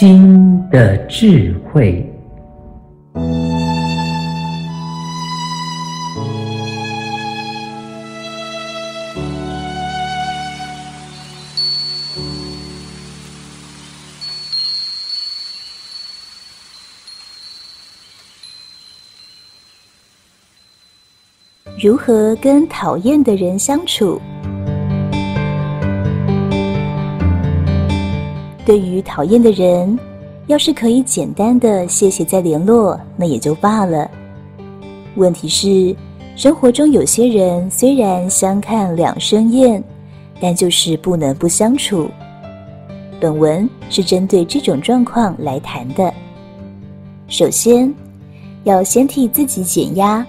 心的智慧。如何跟讨厌的人相处？对于讨厌的人，要是可以简单的谢谢再联络，那也就罢了。问题是，生活中有些人虽然相看两生厌，但就是不能不相处。本文是针对这种状况来谈的。首先，要先替自己减压。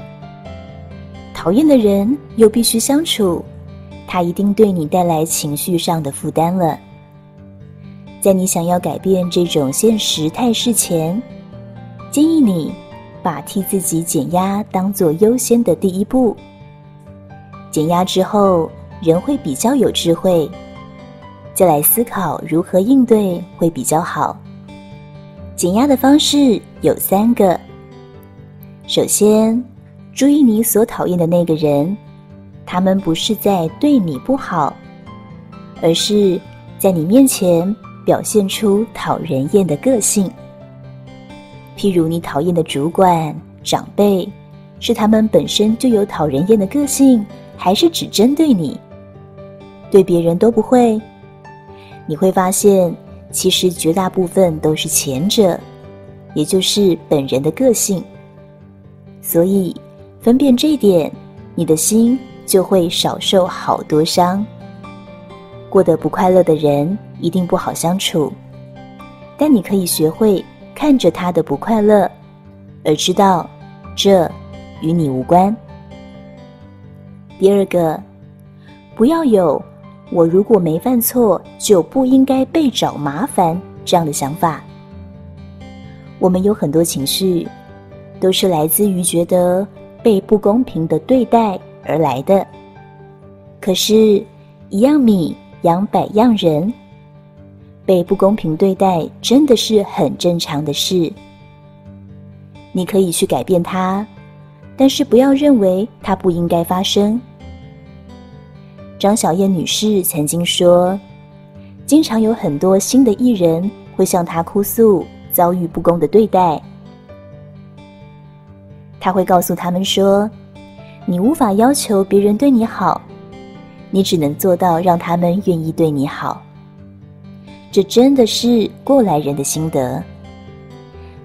讨厌的人又必须相处，他一定对你带来情绪上的负担了。在你想要改变这种现实态势前，建议你把替自己减压当做优先的第一步。减压之后，人会比较有智慧，再来思考如何应对会比较好。减压的方式有三个，首先，注意你所讨厌的那个人，他们不是在对你不好，而是在你面前表现出讨人厌的个性。譬如你讨厌的主管、长辈，是他们本身就有讨人厌的个性，还是只针对你？对别人都不会？你会发现，其实绝大部分都是前者，也就是本人的个性。所以。分辨这点，你的心就会少受好多伤。过得不快乐的人一定不好相处，但你可以学会看着他的不快乐，而知道这与你无关。第二个，不要有“我如果没犯错，就不应该被找麻烦”这样的想法。我们有很多情绪，都是来自于觉得。被不公平的对待而来的，可是，一样米养百样人，被不公平对待真的是很正常的事。你可以去改变它，但是不要认为它不应该发生。张小燕女士曾经说，经常有很多新的艺人会向她哭诉遭遇不公的对待。他会告诉他们说：“你无法要求别人对你好，你只能做到让他们愿意对你好。”这真的是过来人的心得。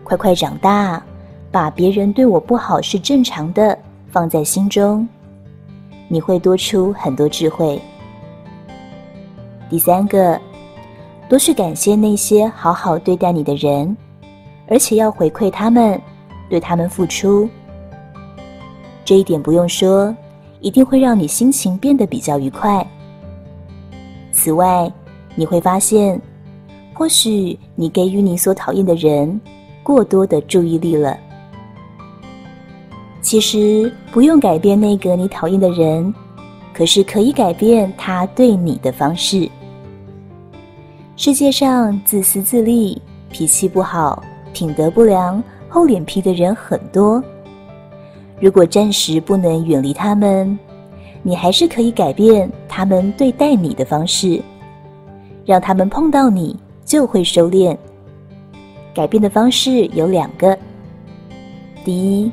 快快长大，把别人对我不好是正常的放在心中，你会多出很多智慧。第三个，多去感谢那些好好对待你的人，而且要回馈他们，对他们付出。这一点不用说，一定会让你心情变得比较愉快。此外，你会发现，或许你给予你所讨厌的人过多的注意力了。其实不用改变那个你讨厌的人，可是可以改变他对你的方式。世界上自私自利、脾气不好、品德不良、厚脸皮的人很多。如果暂时不能远离他们，你还是可以改变他们对待你的方式，让他们碰到你就会收敛。改变的方式有两个：第一，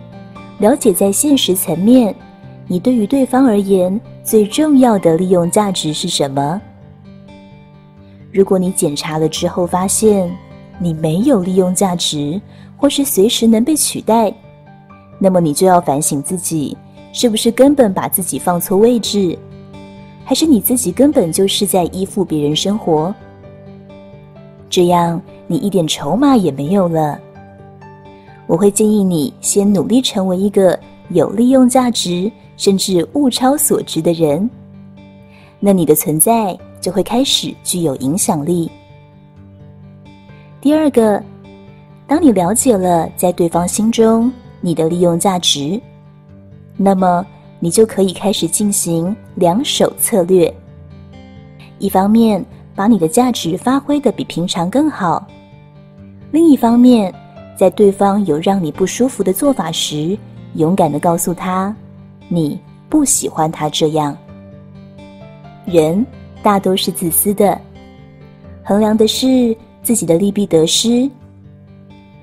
了解在现实层面，你对于对方而言最重要的利用价值是什么？如果你检查了之后发现你没有利用价值，或是随时能被取代。那么你就要反省自己，是不是根本把自己放错位置，还是你自己根本就是在依附别人生活？这样你一点筹码也没有了。我会建议你先努力成为一个有利用价值，甚至物超所值的人，那你的存在就会开始具有影响力。第二个，当你了解了在对方心中，你的利用价值，那么你就可以开始进行两手策略。一方面，把你的价值发挥得比平常更好；另一方面，在对方有让你不舒服的做法时，勇敢的告诉他，你不喜欢他这样。人大都是自私的，衡量的是自己的利弊得失。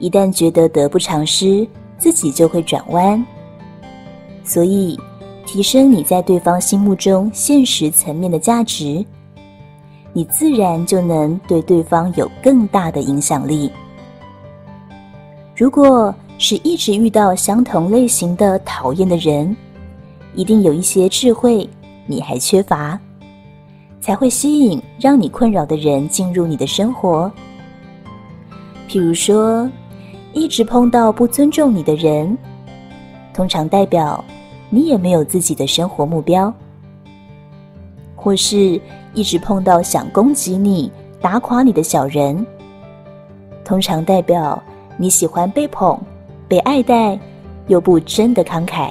一旦觉得得不偿失，自己就会转弯。所以，提升你在对方心目中现实层面的价值，你自然就能对对方有更大的影响力。如果是一直遇到相同类型的讨厌的人，一定有一些智慧你还缺乏，才会吸引让你困扰的人进入你的生活。譬如说，一直碰到不尊重你的人，通常代表你也没有自己的生活目标；或是一直碰到想攻击你、打垮你的小人，通常代表。你喜欢被捧、被爱戴，又不真的慷慨，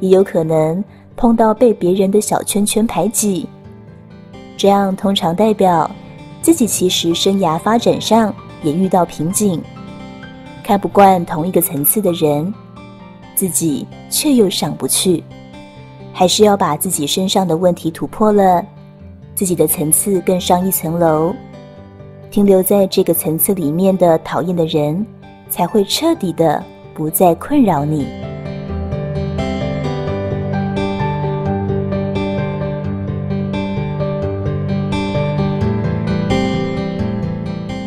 也有可能碰到被别人的小圈圈排挤，这样通常代表自己其实生涯发展上也遇到瓶颈，看不惯同一个层次的人，自己却又上不去，还是要把自己身上的问题突破了，自己的层次更上一层楼。停留在这个层次里面的讨厌的人，才会彻底的不再困扰你。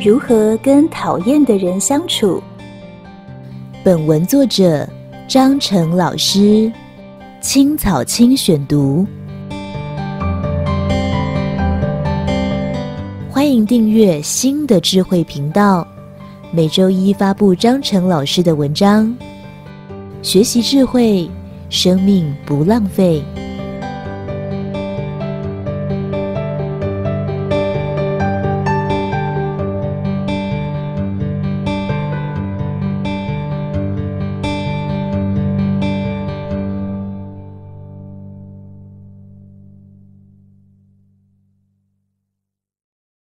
如何跟讨厌的人相处？本文作者张成老师，青草青选读。欢迎订阅新的智慧频道，每周一发布张成老师的文章，学习智慧，生命不浪费。